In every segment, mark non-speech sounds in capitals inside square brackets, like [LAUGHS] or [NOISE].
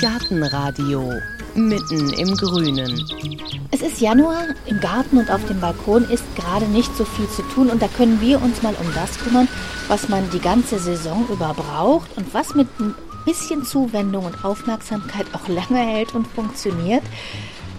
Gartenradio mitten im Grünen. Es ist Januar, im Garten und auf dem Balkon ist gerade nicht so viel zu tun und da können wir uns mal um das kümmern, was man die ganze Saison über braucht und was mit ein bisschen Zuwendung und Aufmerksamkeit auch [LAUGHS] lange hält und funktioniert.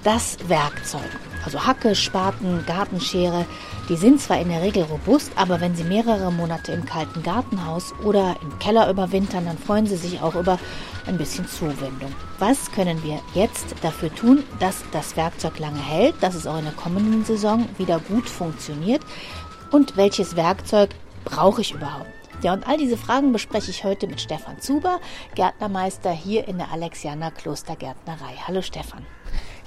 Das Werkzeug. Also Hacke, Spaten, Gartenschere, die sind zwar in der Regel robust, aber wenn sie mehrere Monate im kalten Gartenhaus oder im Keller überwintern, dann freuen sie sich auch über ein bisschen Zuwendung. Was können wir jetzt dafür tun, dass das Werkzeug lange hält, dass es auch in der kommenden Saison wieder gut funktioniert? Und welches Werkzeug brauche ich überhaupt? Ja, und all diese Fragen bespreche ich heute mit Stefan Zuber, Gärtnermeister hier in der Alexianer Klostergärtnerei. Hallo Stefan.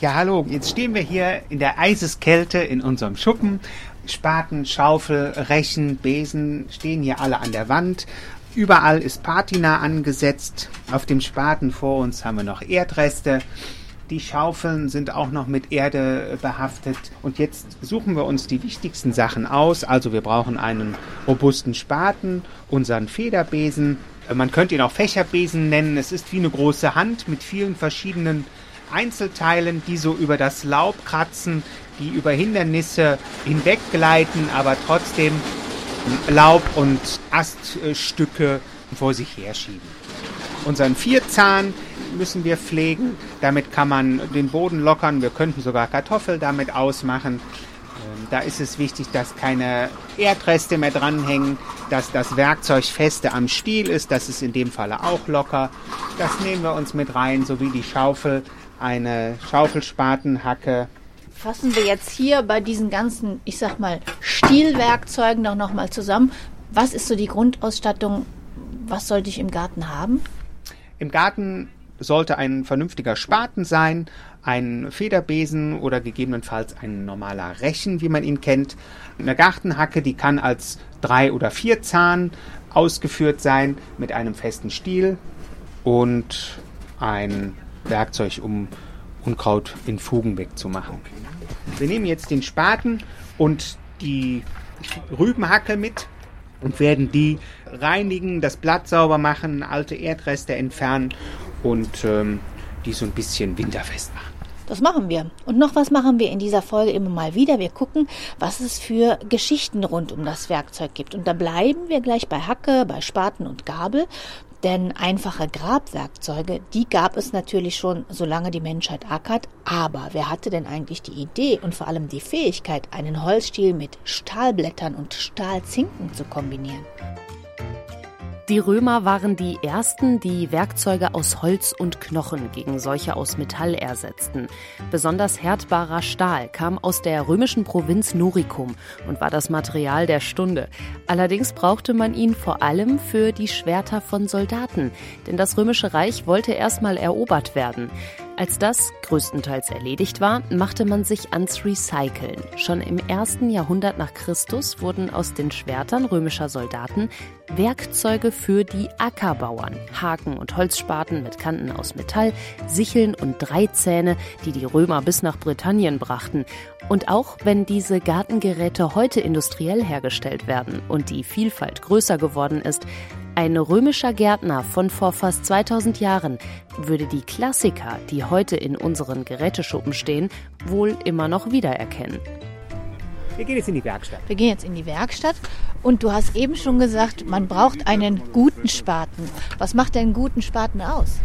Ja, hallo. Jetzt stehen wir hier in der Eiseskälte in unserem Schuppen. Spaten, Schaufel, Rechen, Besen stehen hier alle an der Wand. Überall ist Patina angesetzt. Auf dem Spaten vor uns haben wir noch Erdreste. Die Schaufeln sind auch noch mit Erde behaftet. Und jetzt suchen wir uns die wichtigsten Sachen aus. Also wir brauchen einen robusten Spaten, unseren Federbesen. Man könnte ihn auch Fächerbesen nennen. Es ist wie eine große Hand mit vielen verschiedenen Einzelteilen, die so über das Laub kratzen, die über Hindernisse hinweggleiten, aber trotzdem Laub und Aststücke vor sich herschieben. Unseren Vierzahn müssen wir pflegen. Damit kann man den Boden lockern. Wir könnten sogar Kartoffel damit ausmachen. Ähm, da ist es wichtig, dass keine Erdreste mehr dranhängen, dass das Werkzeug feste am Stiel ist. Das ist in dem Falle auch locker. Das nehmen wir uns mit rein, sowie die Schaufel, eine Schaufelspatenhacke. Fassen wir jetzt hier bei diesen ganzen, ich sag mal, Stielwerkzeugen doch nochmal zusammen. Was ist so die Grundausstattung? Was sollte ich im Garten haben? Im Garten sollte ein vernünftiger Spaten sein, ein Federbesen oder gegebenenfalls ein normaler Rechen, wie man ihn kennt. Eine Gartenhacke, die kann als drei oder vier Zahn ausgeführt sein mit einem festen Stiel und ein Werkzeug, um Unkraut in Fugen wegzumachen. Wir nehmen jetzt den Spaten und die Rübenhacke mit und werden die reinigen, das Blatt sauber machen, alte Erdreste entfernen und ähm, die so ein bisschen winterfest machen. Das machen wir. Und noch was machen wir in dieser Folge immer mal wieder. Wir gucken, was es für Geschichten rund um das Werkzeug gibt. Und da bleiben wir gleich bei Hacke, bei Spaten und Gabel. Denn einfache Grabwerkzeuge, die gab es natürlich schon, solange die Menschheit ackert. Aber wer hatte denn eigentlich die Idee und vor allem die Fähigkeit, einen Holzstiel mit Stahlblättern und Stahlzinken zu kombinieren? Die Römer waren die ersten, die Werkzeuge aus Holz und Knochen gegen solche aus Metall ersetzten. Besonders härtbarer Stahl kam aus der römischen Provinz Noricum und war das Material der Stunde. Allerdings brauchte man ihn vor allem für die Schwerter von Soldaten, denn das römische Reich wollte erstmal erobert werden. Als das größtenteils erledigt war, machte man sich ans Recyceln. Schon im ersten Jahrhundert nach Christus wurden aus den Schwertern römischer Soldaten Werkzeuge für die Ackerbauern, Haken und Holzspaten mit Kanten aus Metall, Sicheln und Dreizähne, die die Römer bis nach Britannien brachten. Und auch wenn diese Gartengeräte heute industriell hergestellt werden und die Vielfalt größer geworden ist, ein römischer Gärtner von vor fast 2000 Jahren würde die Klassiker, die heute in unseren Geräteschuppen stehen, wohl immer noch wiedererkennen. Wir gehen jetzt in die Werkstatt. Wir gehen jetzt in die Werkstatt und du hast eben schon gesagt, man braucht einen guten Spaten. Was macht denn einen guten Spaten aus?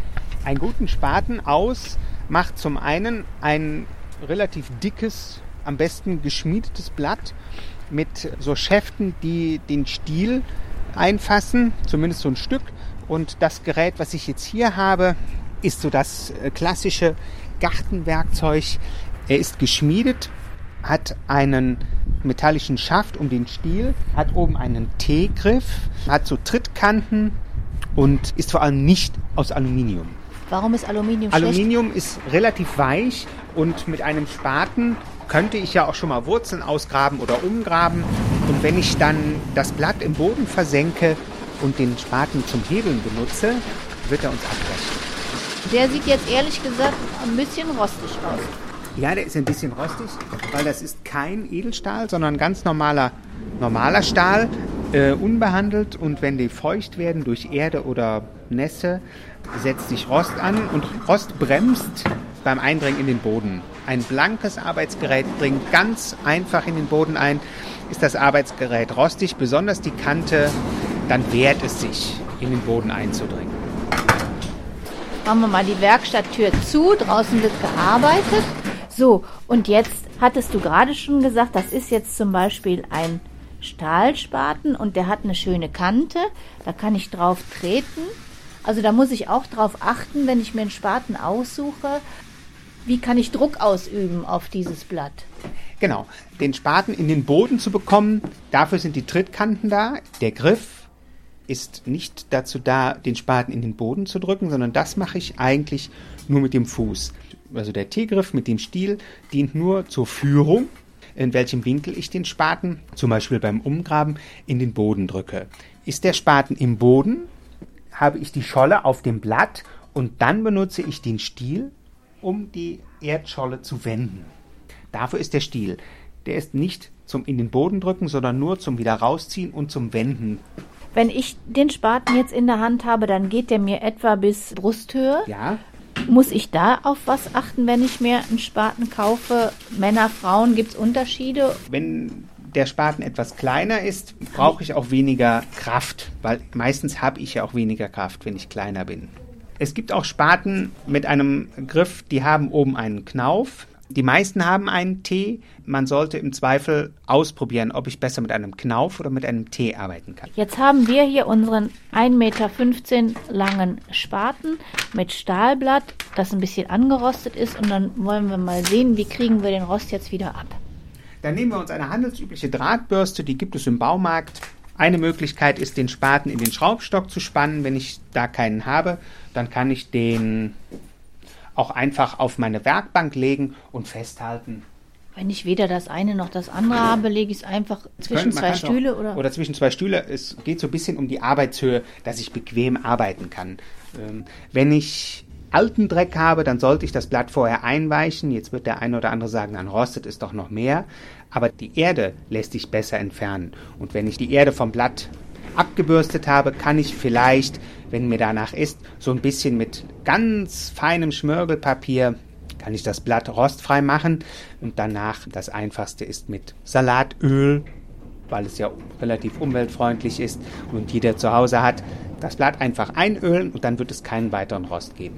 Einen guten Spaten aus macht zum einen ein relativ dickes, am besten geschmiedetes Blatt mit so Schäften, die den Stiel einfassen, zumindest so ein Stück. Und das Gerät, was ich jetzt hier habe, ist so das äh, klassische Gartenwerkzeug. Er ist geschmiedet, hat einen metallischen Schaft um den Stiel, hat oben einen T-Griff, hat so Trittkanten und ist vor allem nicht aus Aluminium. Warum ist Aluminium schlecht? Aluminium ist relativ weich und mit einem Spaten könnte ich ja auch schon mal Wurzeln ausgraben oder umgraben. Und wenn ich dann das Blatt im Boden versenke und den Spaten zum Hebeln benutze, wird er uns abbrechen. Der sieht jetzt ehrlich gesagt ein bisschen rostig aus. Ja, der ist ein bisschen rostig, weil das ist kein Edelstahl, sondern ganz normaler, normaler Stahl, äh, unbehandelt. Und wenn die feucht werden durch Erde oder Nässe setzt sich Rost an und Rost bremst beim Eindringen in den Boden. Ein blankes Arbeitsgerät dringt ganz einfach in den Boden ein. Ist das Arbeitsgerät rostig, besonders die Kante, dann wehrt es sich, in den Boden einzudringen. Machen wir mal die Werkstatttür zu. Draußen wird gearbeitet. So, und jetzt hattest du gerade schon gesagt, das ist jetzt zum Beispiel ein Stahlspaten und der hat eine schöne Kante. Da kann ich drauf treten. Also da muss ich auch drauf achten, wenn ich mir einen Spaten aussuche. Wie kann ich Druck ausüben auf dieses Blatt? Genau, den Spaten in den Boden zu bekommen, dafür sind die Trittkanten da. Der Griff ist nicht dazu da, den Spaten in den Boden zu drücken, sondern das mache ich eigentlich nur mit dem Fuß. Also der T-Griff mit dem Stiel dient nur zur Führung, in welchem Winkel ich den Spaten, zum Beispiel beim Umgraben, in den Boden drücke. Ist der Spaten im Boden, habe ich die Scholle auf dem Blatt und dann benutze ich den Stiel, um die Erdscholle zu wenden. Dafür ist der Stiel. Der ist nicht zum in den Boden drücken, sondern nur zum wieder rausziehen und zum Wenden. Wenn ich den Spaten jetzt in der Hand habe, dann geht der mir etwa bis Brusthöhe. Ja, Muss ich da auf was achten, wenn ich mir einen Spaten kaufe? Männer, Frauen, gibt es Unterschiede? wenn der Spaten etwas kleiner ist, brauche ich auch weniger Kraft, weil meistens habe ich ja auch weniger Kraft, wenn ich kleiner bin. Es gibt auch Spaten mit einem Griff, die haben oben einen Knauf. Die meisten haben einen T. Man sollte im Zweifel ausprobieren, ob ich besser mit einem Knauf oder mit einem T arbeiten kann. Jetzt haben wir hier unseren 1,15 Meter langen Spaten mit Stahlblatt, das ein bisschen angerostet ist. Und dann wollen wir mal sehen, wie kriegen wir den Rost jetzt wieder ab. Dann nehmen wir uns eine handelsübliche Drahtbürste, die gibt es im Baumarkt. Eine Möglichkeit ist, den Spaten in den Schraubstock zu spannen. Wenn ich da keinen habe, dann kann ich den auch einfach auf meine Werkbank legen und festhalten. Wenn ich weder das eine noch das andere habe, lege ich es einfach zwischen Können- zwei kann's auch- Stühle oder? Oder zwischen zwei Stühle. Es geht so ein bisschen um die Arbeitshöhe, dass ich bequem arbeiten kann. Ähm, wenn ich alten Dreck habe, dann sollte ich das Blatt vorher einweichen. Jetzt wird der eine oder andere sagen, dann rostet es doch noch mehr. Aber die Erde lässt sich besser entfernen. Und wenn ich die Erde vom Blatt abgebürstet habe, kann ich vielleicht, wenn mir danach ist, so ein bisschen mit ganz feinem Schmirgelpapier kann ich das Blatt rostfrei machen und danach das einfachste ist mit Salatöl, weil es ja relativ umweltfreundlich ist und jeder zu Hause hat, das Blatt einfach einölen und dann wird es keinen weiteren Rost geben.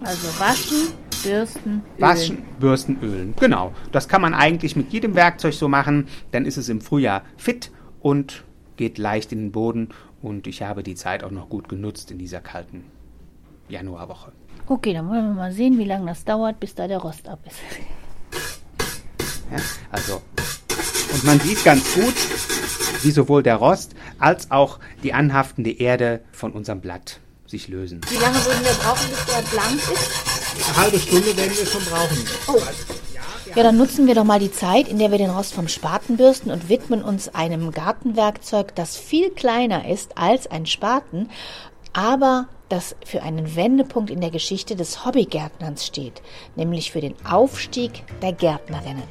Also waschen, bürsten, ölen. Waschen, bürsten, ölen. Genau. Das kann man eigentlich mit jedem Werkzeug so machen. Dann ist es im Frühjahr fit und geht leicht in den Boden. Und ich habe die Zeit auch noch gut genutzt in dieser kalten Januarwoche. Okay, dann wollen wir mal sehen, wie lange das dauert, bis da der Rost ab ist. Ja, also, und man sieht ganz gut, wie sowohl der Rost als auch die anhaftende Erde von unserem Blatt sich lösen. Wie lange würden wir brauchen, bis der blank ist? Eine halbe Stunde werden wir schon brauchen. Oh. Ja, dann nutzen wir doch mal die Zeit, in der wir den Rost vom Spaten bürsten und widmen uns einem Gartenwerkzeug, das viel kleiner ist als ein Spaten, aber das für einen Wendepunkt in der Geschichte des Hobbygärtnerns steht, nämlich für den Aufstieg der Gärtnerinnen.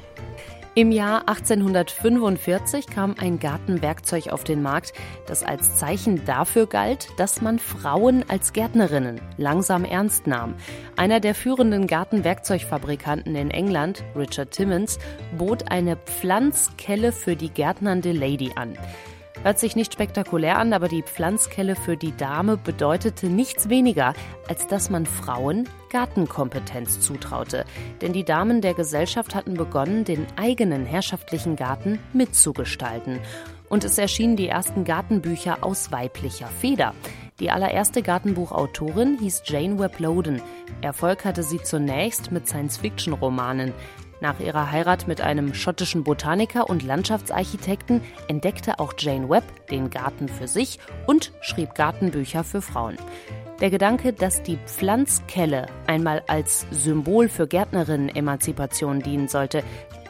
Im Jahr 1845 kam ein Gartenwerkzeug auf den Markt, das als Zeichen dafür galt, dass man Frauen als Gärtnerinnen langsam ernst nahm. Einer der führenden Gartenwerkzeugfabrikanten in England, Richard Timmons, bot eine Pflanzkelle für die gärtnernde Lady an. Hört sich nicht spektakulär an, aber die Pflanzkelle für die Dame bedeutete nichts weniger, als dass man Frauen Gartenkompetenz zutraute. Denn die Damen der Gesellschaft hatten begonnen, den eigenen herrschaftlichen Garten mitzugestalten. Und es erschienen die ersten Gartenbücher aus weiblicher Feder. Die allererste Gartenbuchautorin hieß Jane Webb Loden. Erfolg hatte sie zunächst mit Science-Fiction-Romanen. Nach ihrer Heirat mit einem schottischen Botaniker und Landschaftsarchitekten entdeckte auch Jane Webb den Garten für sich und schrieb Gartenbücher für Frauen. Der Gedanke, dass die Pflanzkelle einmal als Symbol für Gärtnerinnen-Emanzipation dienen sollte,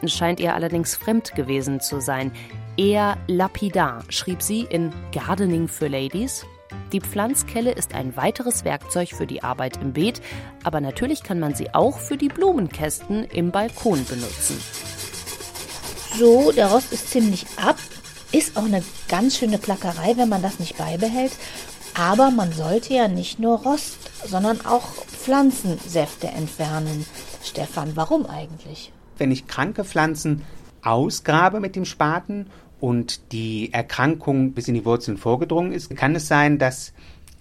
scheint ihr allerdings fremd gewesen zu sein. Eher lapidar schrieb sie in Gardening für Ladies. Die Pflanzkelle ist ein weiteres Werkzeug für die Arbeit im Beet, aber natürlich kann man sie auch für die Blumenkästen im Balkon benutzen. So, der Rost ist ziemlich ab. Ist auch eine ganz schöne Plackerei, wenn man das nicht beibehält. Aber man sollte ja nicht nur Rost, sondern auch Pflanzensäfte entfernen. Stefan, warum eigentlich? Wenn ich kranke Pflanzen ausgrabe mit dem Spaten und die Erkrankung bis in die Wurzeln vorgedrungen ist, kann es sein, dass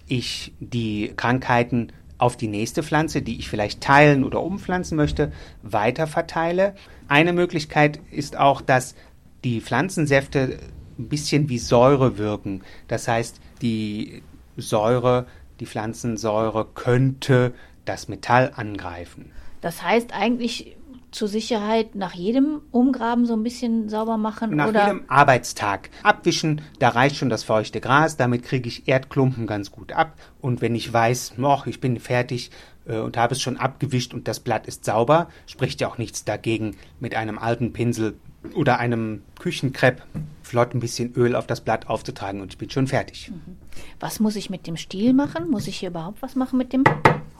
ich die Krankheiten auf die nächste Pflanze, die ich vielleicht teilen oder umpflanzen möchte, weiter verteile. Eine Möglichkeit ist auch, dass die Pflanzensäfte ein bisschen wie Säure wirken. Das heißt, die Säure, die Pflanzensäure könnte das Metall angreifen. Das heißt eigentlich zur Sicherheit nach jedem Umgraben so ein bisschen sauber machen? Nach oder? jedem Arbeitstag abwischen, da reicht schon das feuchte Gras, damit kriege ich Erdklumpen ganz gut ab. Und wenn ich weiß, noch, ich bin fertig äh, und habe es schon abgewischt und das Blatt ist sauber, spricht ja auch nichts dagegen, mit einem alten Pinsel oder einem Küchenkrepp flott ein bisschen Öl auf das Blatt aufzutragen und ich bin schon fertig. Mhm. Was muss ich mit dem Stiel machen? Muss ich hier überhaupt was machen mit dem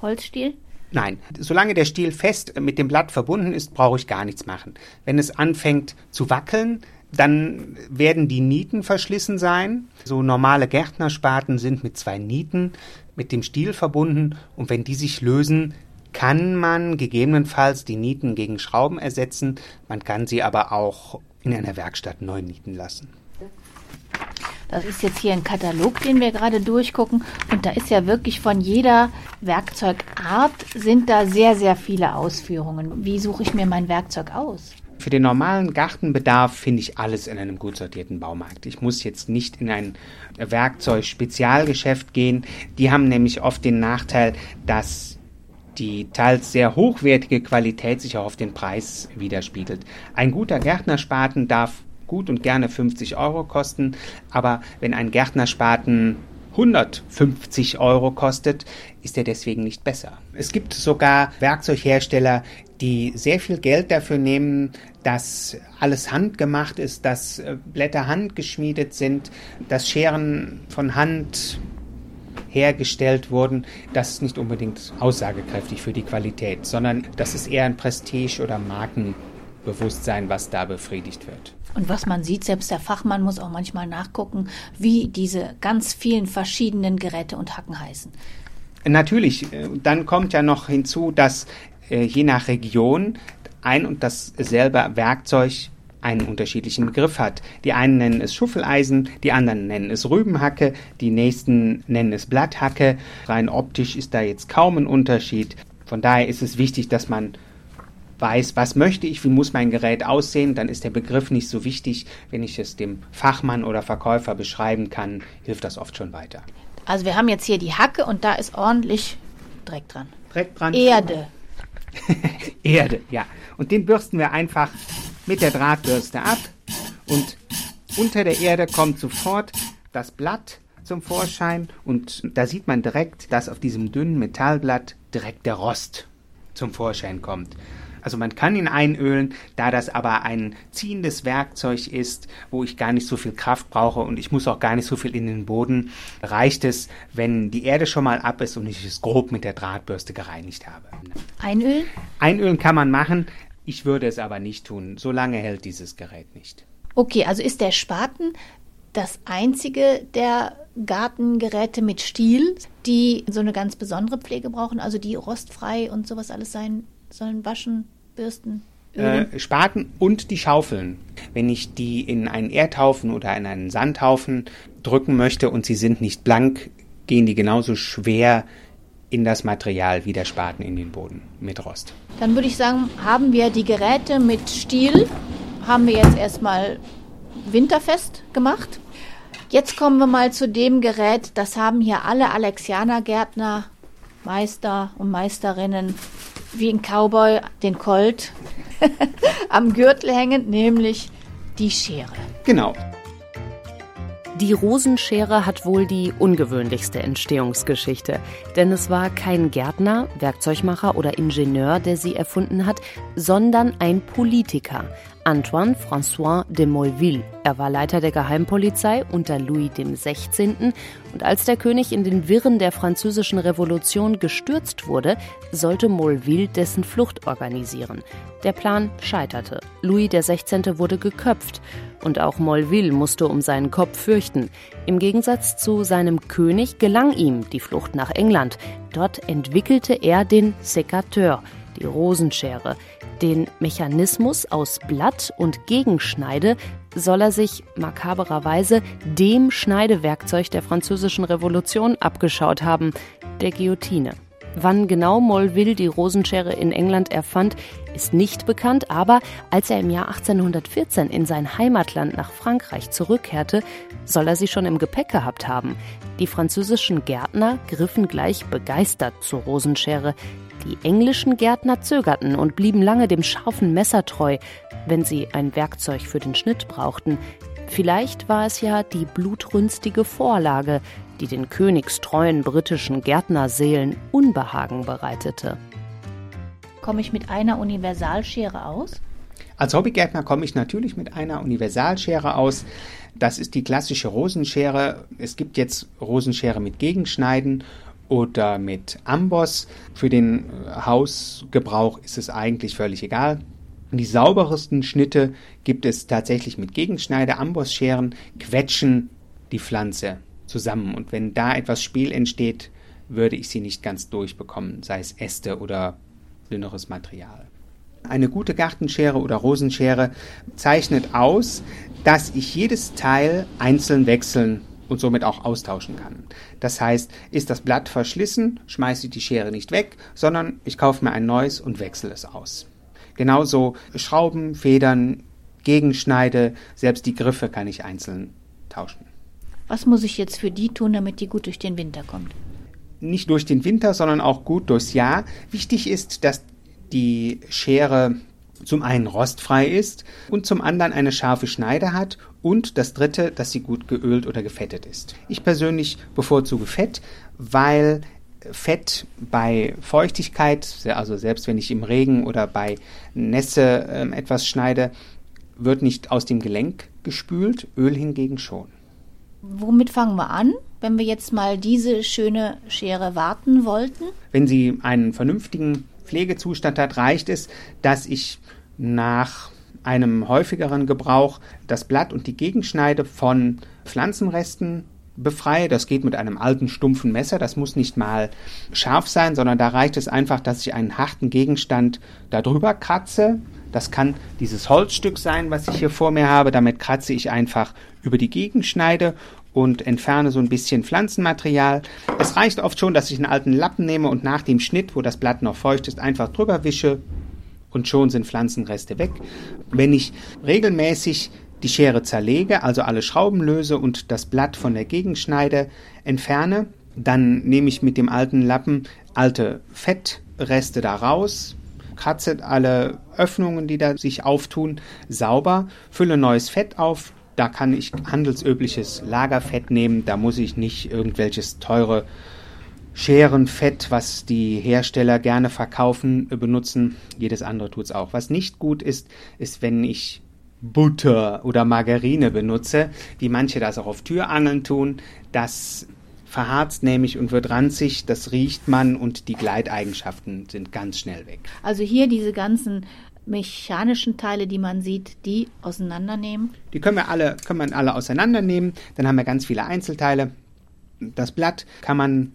Holzstiel? Nein, solange der Stiel fest mit dem Blatt verbunden ist, brauche ich gar nichts machen. Wenn es anfängt zu wackeln, dann werden die Nieten verschlissen sein. So normale Gärtnerspaten sind mit zwei Nieten mit dem Stiel verbunden und wenn die sich lösen, kann man gegebenenfalls die Nieten gegen Schrauben ersetzen. Man kann sie aber auch in einer Werkstatt neu nieten lassen. Das ist jetzt hier ein Katalog, den wir gerade durchgucken. Und da ist ja wirklich von jeder Werkzeugart sind da sehr, sehr viele Ausführungen. Wie suche ich mir mein Werkzeug aus? Für den normalen Gartenbedarf finde ich alles in einem gut sortierten Baumarkt. Ich muss jetzt nicht in ein Werkzeug-Spezialgeschäft gehen. Die haben nämlich oft den Nachteil, dass die teils sehr hochwertige Qualität sich auch auf den Preis widerspiegelt. Ein guter Gärtnerspaten darf gut und gerne 50 Euro kosten, aber wenn ein Gärtnerspaten 150 Euro kostet, ist er deswegen nicht besser. Es gibt sogar Werkzeughersteller, die sehr viel Geld dafür nehmen, dass alles handgemacht ist, dass äh, Blätter handgeschmiedet sind, dass Scheren von Hand hergestellt wurden, das ist nicht unbedingt aussagekräftig für die Qualität, sondern das ist eher ein Prestige- oder Markenbewusstsein, was da befriedigt wird. Und was man sieht, selbst der Fachmann muss auch manchmal nachgucken, wie diese ganz vielen verschiedenen Geräte und Hacken heißen. Natürlich, äh, dann kommt ja noch hinzu, dass äh, je nach Region ein und dasselbe Werkzeug einen unterschiedlichen Begriff hat. Die einen nennen es Schuffeleisen, die anderen nennen es Rübenhacke, die nächsten nennen es Blatthacke. Rein optisch ist da jetzt kaum ein Unterschied. Von daher ist es wichtig, dass man weiß, was möchte ich, wie muss mein Gerät aussehen, dann ist der Begriff nicht so wichtig. Wenn ich es dem Fachmann oder Verkäufer beschreiben kann, hilft das oft schon weiter. Also wir haben jetzt hier die Hacke und da ist ordentlich Dreck dran. Dreck dran. Erde. [LAUGHS] Erde, ja. Und den bürsten wir einfach mit der Drahtbürste ab und unter der Erde kommt sofort das Blatt zum Vorschein und da sieht man direkt, dass auf diesem dünnen Metallblatt direkt der Rost zum Vorschein kommt. Also man kann ihn einölen, da das aber ein ziehendes Werkzeug ist, wo ich gar nicht so viel Kraft brauche und ich muss auch gar nicht so viel in den Boden, reicht es, wenn die Erde schon mal ab ist und ich es grob mit der Drahtbürste gereinigt habe. Einölen? Einölen kann man machen, ich würde es aber nicht tun. So lange hält dieses Gerät nicht. Okay, also ist der Spaten das einzige der Gartengeräte mit Stiel, die so eine ganz besondere Pflege brauchen, also die rostfrei und sowas alles sein sollen, waschen, bürsten? Äh, Spaten und die Schaufeln. Wenn ich die in einen Erdhaufen oder in einen Sandhaufen drücken möchte und sie sind nicht blank, gehen die genauso schwer in das Material wie der Spaten in den Boden mit Rost. Dann würde ich sagen, haben wir die Geräte mit Stiel, haben wir jetzt erstmal winterfest gemacht. Jetzt kommen wir mal zu dem Gerät, das haben hier alle Alexianer-Gärtner, Meister und Meisterinnen wie ein Cowboy den Colt [LAUGHS] am Gürtel hängen, nämlich die Schere. Genau. Die Rosenschere hat wohl die ungewöhnlichste Entstehungsgeschichte, denn es war kein Gärtner, Werkzeugmacher oder Ingenieur, der sie erfunden hat, sondern ein Politiker, Antoine François de Molleville. Er war Leiter der Geheimpolizei unter Louis XVI. Und als der König in den Wirren der französischen Revolution gestürzt wurde, sollte Molleville dessen Flucht organisieren. Der Plan scheiterte. Louis XVI. wurde geköpft. Und auch Molleville musste um seinen Kopf fürchten. Im Gegensatz zu seinem König gelang ihm die Flucht nach England. Dort entwickelte er den Sécateur, die Rosenschere. Den Mechanismus aus Blatt und Gegenschneide soll er sich makabererweise dem Schneidewerkzeug der französischen Revolution abgeschaut haben, der Guillotine. Wann genau Molville die Rosenschere in England erfand, ist nicht bekannt, aber als er im Jahr 1814 in sein Heimatland nach Frankreich zurückkehrte, soll er sie schon im Gepäck gehabt haben. Die französischen Gärtner griffen gleich begeistert zur Rosenschere. Die englischen Gärtner zögerten und blieben lange dem scharfen Messer treu, wenn sie ein Werkzeug für den Schnitt brauchten. Vielleicht war es ja die blutrünstige Vorlage, die den königstreuen britischen Gärtnerseelen Unbehagen bereitete. Komme ich mit einer Universalschere aus? Als Hobbygärtner komme ich natürlich mit einer Universalschere aus. Das ist die klassische Rosenschere. Es gibt jetzt Rosenschere mit Gegenschneiden oder mit Amboss. Für den Hausgebrauch ist es eigentlich völlig egal. Die sauberesten Schnitte gibt es tatsächlich mit Gegenschneide. Ambossscheren quetschen die Pflanze zusammen. Und wenn da etwas Spiel entsteht, würde ich sie nicht ganz durchbekommen, sei es Äste oder dünneres Material. Eine gute Gartenschere oder Rosenschere zeichnet aus, dass ich jedes Teil einzeln wechseln und somit auch austauschen kann. Das heißt, ist das Blatt verschlissen, schmeiße ich die Schere nicht weg, sondern ich kaufe mir ein neues und wechsle es aus. Genauso Schrauben, Federn, Gegenschneide, selbst die Griffe kann ich einzeln tauschen. Was muss ich jetzt für die tun, damit die gut durch den Winter kommt? Nicht durch den Winter, sondern auch gut durchs Jahr. Wichtig ist, dass die Schere zum einen rostfrei ist und zum anderen eine scharfe Schneide hat und das dritte, dass sie gut geölt oder gefettet ist. Ich persönlich bevorzuge Fett, weil Fett bei Feuchtigkeit, also selbst wenn ich im Regen oder bei Nässe äh, etwas schneide, wird nicht aus dem Gelenk gespült, Öl hingegen schon. Womit fangen wir an, wenn wir jetzt mal diese schöne Schere warten wollten? Wenn sie einen vernünftigen Pflegezustand hat, reicht es, dass ich nach einem häufigeren Gebrauch das Blatt und die Gegenschneide von Pflanzenresten befreie. Das geht mit einem alten stumpfen Messer. Das muss nicht mal scharf sein, sondern da reicht es einfach, dass ich einen harten Gegenstand darüber kratze. Das kann dieses Holzstück sein, was ich hier vor mir habe. Damit kratze ich einfach über die Gegenschneide und entferne so ein bisschen Pflanzenmaterial. Es reicht oft schon, dass ich einen alten Lappen nehme und nach dem Schnitt, wo das Blatt noch feucht ist, einfach drüber wische und schon sind Pflanzenreste weg. Wenn ich regelmäßig die Schere zerlege, also alle Schrauben löse und das Blatt von der Gegenschneide entferne, dann nehme ich mit dem alten Lappen alte Fettreste da raus, kratze alle Öffnungen, die da sich auftun, sauber, fülle neues Fett auf. Da kann ich handelsübliches Lagerfett nehmen, da muss ich nicht irgendwelches teure Scherenfett, was die Hersteller gerne verkaufen, benutzen. Jedes andere tut es auch. Was nicht gut ist, ist, wenn ich Butter oder Margarine benutze, wie manche das auch auf Türangeln tun. Das verharzt nämlich und wird ranzig, das riecht man und die Gleiteigenschaften sind ganz schnell weg. Also hier diese ganzen mechanischen Teile, die man sieht, die auseinandernehmen? Die können wir alle, können wir alle auseinandernehmen. Dann haben wir ganz viele Einzelteile. Das Blatt kann man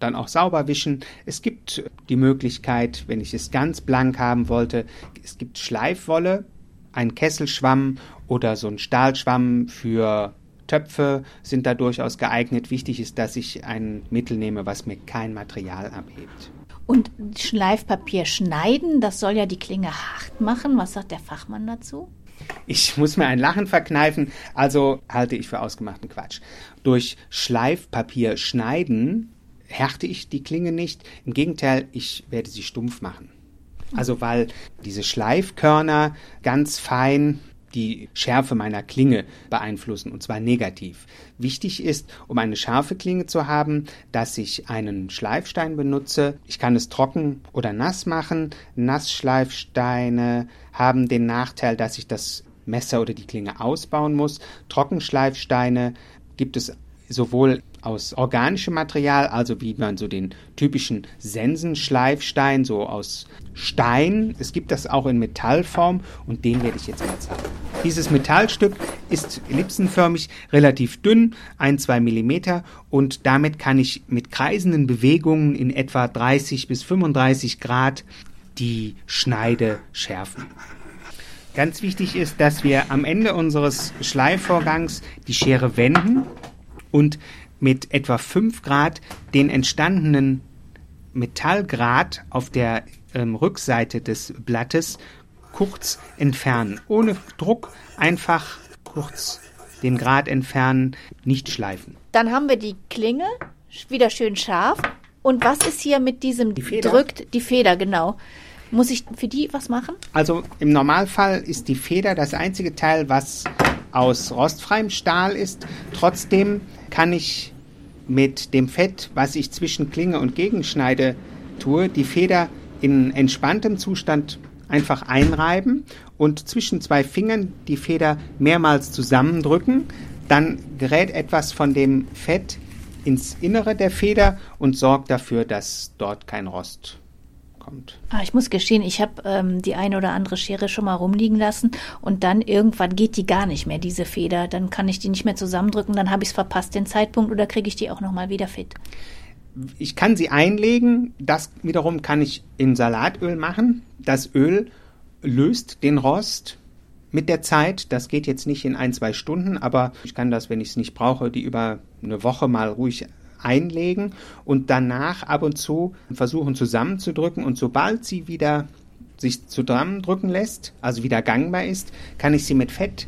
dann auch sauber wischen. Es gibt die Möglichkeit, wenn ich es ganz blank haben wollte, es gibt Schleifwolle, ein Kesselschwamm oder so ein Stahlschwamm für Töpfe sind da durchaus geeignet. Wichtig ist, dass ich ein Mittel nehme, was mir kein Material abhebt. Und Schleifpapier schneiden, das soll ja die Klinge hart machen. Was sagt der Fachmann dazu? Ich muss mir ein Lachen verkneifen, also halte ich für ausgemachten Quatsch. Durch Schleifpapier schneiden härte ich die Klinge nicht. Im Gegenteil, ich werde sie stumpf machen. Also weil diese Schleifkörner ganz fein die Schärfe meiner Klinge beeinflussen, und zwar negativ. Wichtig ist, um eine scharfe Klinge zu haben, dass ich einen Schleifstein benutze. Ich kann es trocken oder nass machen. Nassschleifsteine haben den Nachteil, dass ich das Messer oder die Klinge ausbauen muss. Trockenschleifsteine gibt es sowohl aus organischem Material, also wie man so den typischen Sensenschleifstein, so aus Stein. Es gibt das auch in Metallform und den werde ich jetzt mal zeigen. Dieses Metallstück ist ellipsenförmig, relativ dünn, ein, zwei Millimeter und damit kann ich mit kreisenden Bewegungen in etwa 30 bis 35 Grad die Schneide schärfen. Ganz wichtig ist, dass wir am Ende unseres Schleifvorgangs die Schere wenden und mit etwa 5 Grad den entstandenen Metallgrad auf der ähm, Rückseite des Blattes kurz entfernen. Ohne Druck einfach kurz den Grad entfernen, nicht schleifen. Dann haben wir die Klinge, wieder schön scharf. Und was ist hier mit diesem die Feder. drückt die Feder, genau. Muss ich für die was machen? Also im Normalfall ist die Feder das einzige Teil, was aus rostfreiem Stahl ist. Trotzdem kann ich mit dem Fett, was ich zwischen Klinge und Gegenschneide tue, die Feder in entspanntem Zustand einfach einreiben und zwischen zwei Fingern die Feder mehrmals zusammendrücken. Dann gerät etwas von dem Fett ins Innere der Feder und sorgt dafür, dass dort kein Rost kommt. Ah, ich muss gestehen, ich habe ähm, die eine oder andere Schere schon mal rumliegen lassen und dann irgendwann geht die gar nicht mehr, diese Feder. Dann kann ich die nicht mehr zusammendrücken, dann habe ich es verpasst, den Zeitpunkt, oder kriege ich die auch nochmal wieder fit? Ich kann sie einlegen, das wiederum kann ich in Salatöl machen. Das Öl löst den Rost mit der Zeit. Das geht jetzt nicht in ein, zwei Stunden, aber ich kann das, wenn ich es nicht brauche, die über eine Woche mal ruhig einlegen und danach ab und zu versuchen zusammenzudrücken und sobald sie wieder sich zusammendrücken lässt, also wieder gangbar ist, kann ich sie mit Fett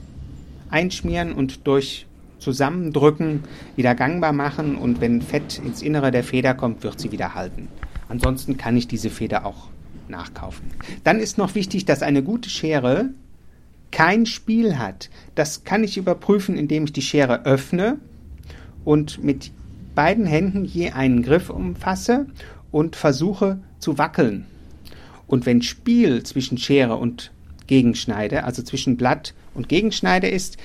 einschmieren und durch Zusammendrücken wieder gangbar machen und wenn Fett ins Innere der Feder kommt, wird sie wieder halten. Ansonsten kann ich diese Feder auch nachkaufen. Dann ist noch wichtig, dass eine gute Schere kein Spiel hat. Das kann ich überprüfen, indem ich die Schere öffne und mit beiden Händen je einen Griff umfasse und versuche zu wackeln. Und wenn Spiel zwischen Schere und Gegenschneide, also zwischen Blatt und Gegenschneide ist,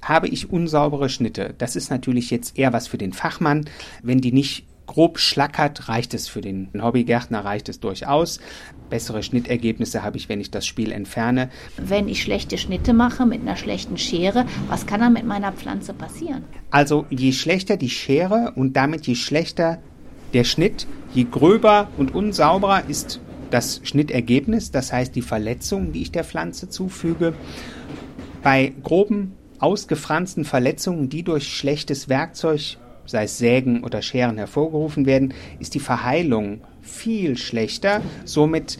habe ich unsaubere Schnitte. Das ist natürlich jetzt eher was für den Fachmann. Wenn die nicht grob schlackert, reicht es für den Hobbygärtner, reicht es durchaus. Bessere Schnittergebnisse habe ich, wenn ich das Spiel entferne. Wenn ich schlechte Schnitte mache mit einer schlechten Schere, was kann dann mit meiner Pflanze passieren? Also je schlechter die Schere und damit je schlechter der Schnitt, je gröber und unsauberer ist das Schnittergebnis, das heißt die Verletzungen, die ich der Pflanze zufüge. Bei groben, ausgefransten Verletzungen, die durch schlechtes Werkzeug sei es Sägen oder Scheren hervorgerufen werden, ist die Verheilung viel schlechter. Somit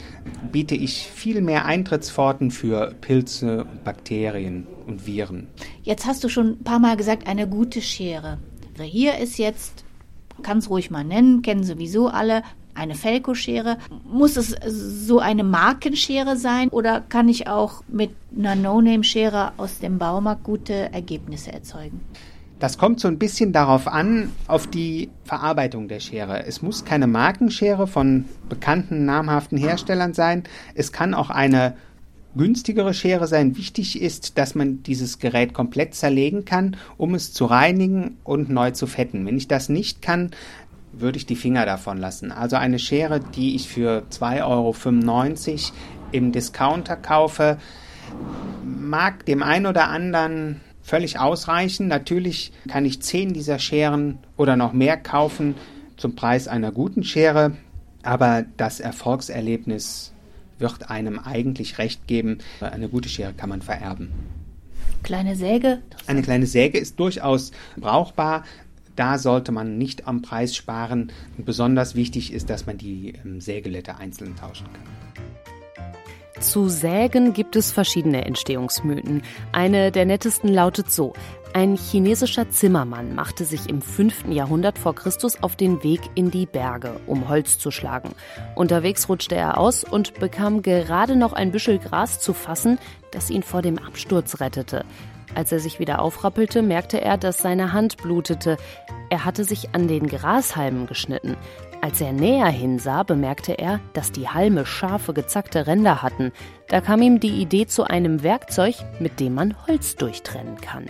biete ich viel mehr Eintrittspforten für Pilze, Bakterien und Viren. Jetzt hast du schon ein paar Mal gesagt, eine gute Schere. Hier ist jetzt, kann es ruhig mal nennen, kennen sowieso alle, eine Felko-Schere. Muss es so eine Markenschere sein oder kann ich auch mit einer No-Name-Schere aus dem Baumarkt gute Ergebnisse erzeugen? Das kommt so ein bisschen darauf an, auf die Verarbeitung der Schere. Es muss keine Markenschere von bekannten, namhaften Herstellern sein. Es kann auch eine günstigere Schere sein. Wichtig ist, dass man dieses Gerät komplett zerlegen kann, um es zu reinigen und neu zu fetten. Wenn ich das nicht kann, würde ich die Finger davon lassen. Also eine Schere, die ich für 2,95 Euro im Discounter kaufe, mag dem einen oder anderen völlig ausreichen. Natürlich kann ich zehn dieser Scheren oder noch mehr kaufen zum Preis einer guten Schere, aber das Erfolgserlebnis wird einem eigentlich recht geben. Eine gute Schere kann man vererben. Kleine Säge? Eine kleine Säge ist durchaus brauchbar. Da sollte man nicht am Preis sparen. Und besonders wichtig ist, dass man die ähm, Sägelette einzeln tauschen kann. Zu Sägen gibt es verschiedene Entstehungsmythen. Eine der nettesten lautet so. Ein chinesischer Zimmermann machte sich im 5. Jahrhundert vor Christus auf den Weg in die Berge, um Holz zu schlagen. Unterwegs rutschte er aus und bekam gerade noch ein Büschel Gras zu fassen, das ihn vor dem Absturz rettete. Als er sich wieder aufrappelte, merkte er, dass seine Hand blutete. Er hatte sich an den Grashalmen geschnitten. Als er näher hinsah, bemerkte er, dass die Halme scharfe, gezackte Ränder hatten. Da kam ihm die Idee zu einem Werkzeug, mit dem man Holz durchtrennen kann.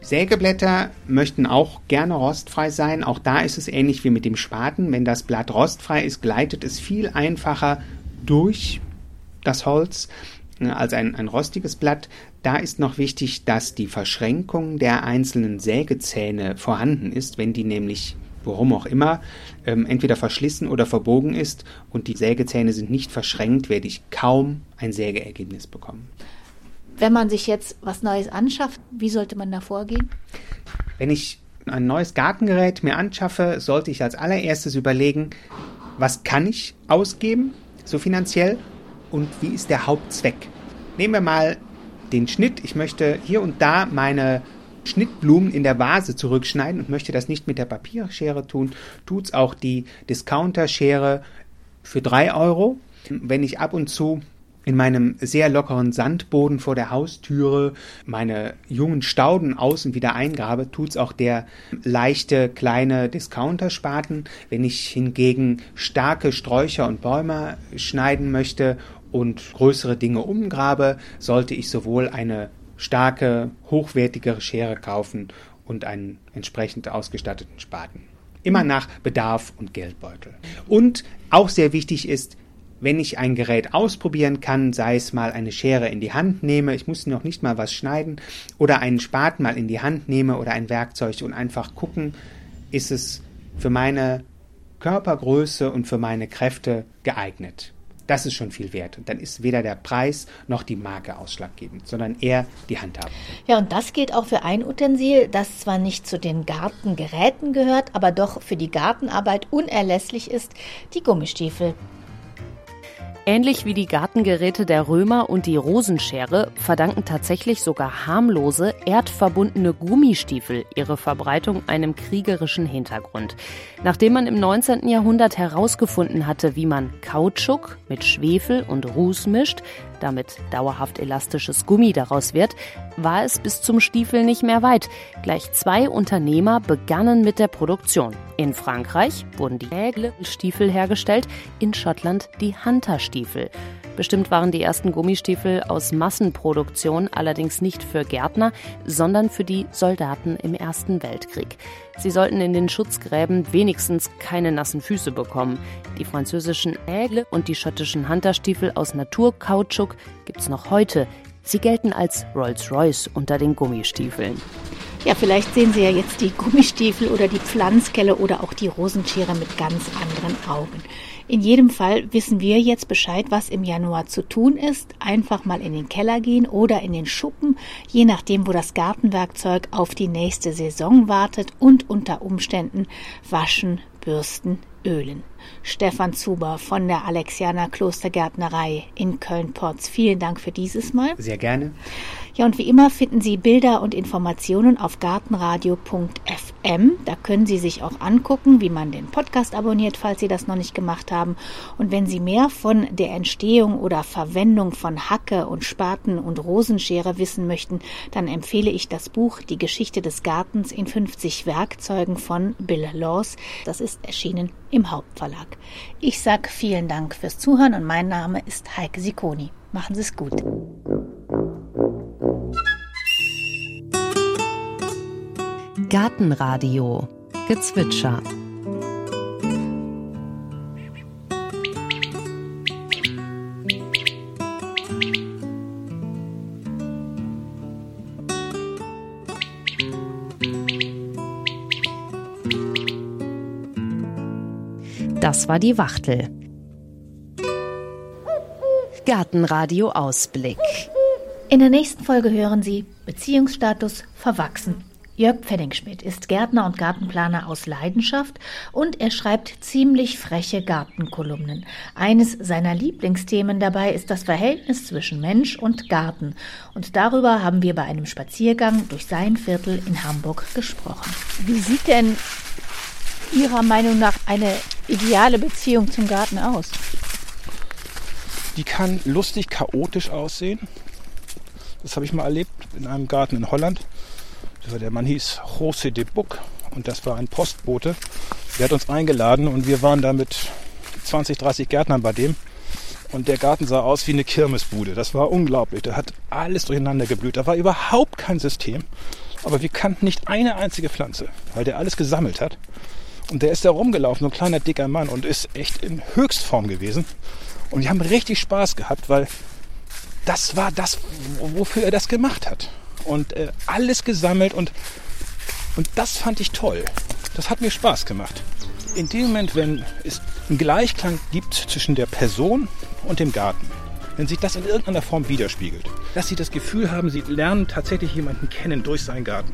Sägeblätter möchten auch gerne rostfrei sein. Auch da ist es ähnlich wie mit dem Spaten. Wenn das Blatt rostfrei ist, gleitet es viel einfacher durch das Holz als ein, ein rostiges Blatt. Da ist noch wichtig, dass die Verschränkung der einzelnen Sägezähne vorhanden ist. Wenn die nämlich warum auch immer, ähm, entweder verschlissen oder verbogen ist und die Sägezähne sind nicht verschränkt, werde ich kaum ein Sägeergebnis bekommen. Wenn man sich jetzt was Neues anschafft, wie sollte man da vorgehen? Wenn ich ein neues Gartengerät mir anschaffe, sollte ich als allererstes überlegen, was kann ich ausgeben, so finanziell, und wie ist der Hauptzweck. Nehmen wir mal den Schnitt. Ich möchte hier und da meine Schnittblumen in der Vase zurückschneiden und möchte das nicht mit der Papierschere tun, tut's auch die Discounter-Schere für drei Euro. Wenn ich ab und zu in meinem sehr lockeren Sandboden vor der Haustüre meine jungen Stauden außen wieder eingrabe, tut's auch der leichte kleine Discounter-Spaten. Wenn ich hingegen starke Sträucher und Bäume schneiden möchte und größere Dinge umgrabe, sollte ich sowohl eine starke, hochwertigere Schere kaufen und einen entsprechend ausgestatteten Spaten. Immer nach Bedarf und Geldbeutel. Und auch sehr wichtig ist, wenn ich ein Gerät ausprobieren kann, sei es mal eine Schere in die Hand nehme, ich muss noch nicht mal was schneiden, oder einen Spaten mal in die Hand nehme oder ein Werkzeug und einfach gucken, ist es für meine Körpergröße und für meine Kräfte geeignet. Das ist schon viel wert. Und dann ist weder der Preis noch die Marke ausschlaggebend, sondern eher die Handhabung. Ja, und das gilt auch für ein Utensil, das zwar nicht zu den Gartengeräten gehört, aber doch für die Gartenarbeit unerlässlich ist, die Gummistiefel. Ähnlich wie die Gartengeräte der Römer und die Rosenschere verdanken tatsächlich sogar harmlose, erdverbundene Gummistiefel ihre Verbreitung einem kriegerischen Hintergrund. Nachdem man im 19. Jahrhundert herausgefunden hatte, wie man Kautschuk mit Schwefel und Ruß mischt, damit dauerhaft elastisches Gummi daraus wird, war es bis zum Stiefel nicht mehr weit. Gleich zwei Unternehmer begannen mit der Produktion. In Frankreich wurden die Stiefel hergestellt, in Schottland die Hunter-Stiefel. Bestimmt waren die ersten Gummistiefel aus Massenproduktion allerdings nicht für Gärtner, sondern für die Soldaten im Ersten Weltkrieg. Sie sollten in den Schutzgräben wenigstens keine nassen Füße bekommen. Die französischen Ägle und die schottischen Hunterstiefel aus Naturkautschuk gibt's noch heute. Sie gelten als Rolls-Royce unter den Gummistiefeln. Ja, vielleicht sehen Sie ja jetzt die Gummistiefel oder die Pflanzkelle oder auch die Rosenschere mit ganz anderen Augen. In jedem Fall wissen wir jetzt Bescheid, was im Januar zu tun ist. Einfach mal in den Keller gehen oder in den Schuppen, je nachdem, wo das Gartenwerkzeug auf die nächste Saison wartet und unter Umständen waschen, bürsten, ölen. Stefan Zuber von der Alexianer Klostergärtnerei in Köln-Porz. Vielen Dank für dieses Mal. Sehr gerne. Ja, und wie immer finden Sie Bilder und Informationen auf gartenradio.fm. Da können Sie sich auch angucken, wie man den Podcast abonniert, falls Sie das noch nicht gemacht haben. Und wenn Sie mehr von der Entstehung oder Verwendung von Hacke und Spaten und Rosenschere wissen möchten, dann empfehle ich das Buch Die Geschichte des Gartens in 50 Werkzeugen von Bill Laws. Das ist erschienen im Hauptverlag. Ich sage vielen Dank fürs Zuhören und mein Name ist Heike Sikoni. Machen Sie es gut. Gartenradio Gezwitscher Das war die Wachtel. Gartenradio Ausblick. In der nächsten Folge hören Sie Beziehungsstatus verwachsen Jörg Pfennigschmidt ist Gärtner und Gartenplaner aus Leidenschaft und er schreibt ziemlich freche Gartenkolumnen. Eines seiner Lieblingsthemen dabei ist das Verhältnis zwischen Mensch und Garten. Und darüber haben wir bei einem Spaziergang durch sein Viertel in Hamburg gesprochen. Wie sieht denn Ihrer Meinung nach eine ideale Beziehung zum Garten aus? Die kann lustig chaotisch aussehen. Das habe ich mal erlebt in einem Garten in Holland. Der Mann hieß José de Buc und das war ein Postbote. Der hat uns eingeladen und wir waren da mit 20, 30 Gärtnern bei dem. Und der Garten sah aus wie eine Kirmesbude. Das war unglaublich. Da hat alles durcheinander geblüht. Da war überhaupt kein System. Aber wir kannten nicht eine einzige Pflanze, weil der alles gesammelt hat. Und der ist da rumgelaufen, so ein kleiner dicker Mann und ist echt in Höchstform gewesen. Und wir haben richtig Spaß gehabt, weil das war das, wofür er das gemacht hat und äh, alles gesammelt und, und das fand ich toll. Das hat mir Spaß gemacht. In dem Moment, wenn es einen Gleichklang gibt zwischen der Person und dem Garten, wenn sich das in irgendeiner Form widerspiegelt, dass sie das Gefühl haben, sie lernen tatsächlich jemanden kennen durch seinen Garten.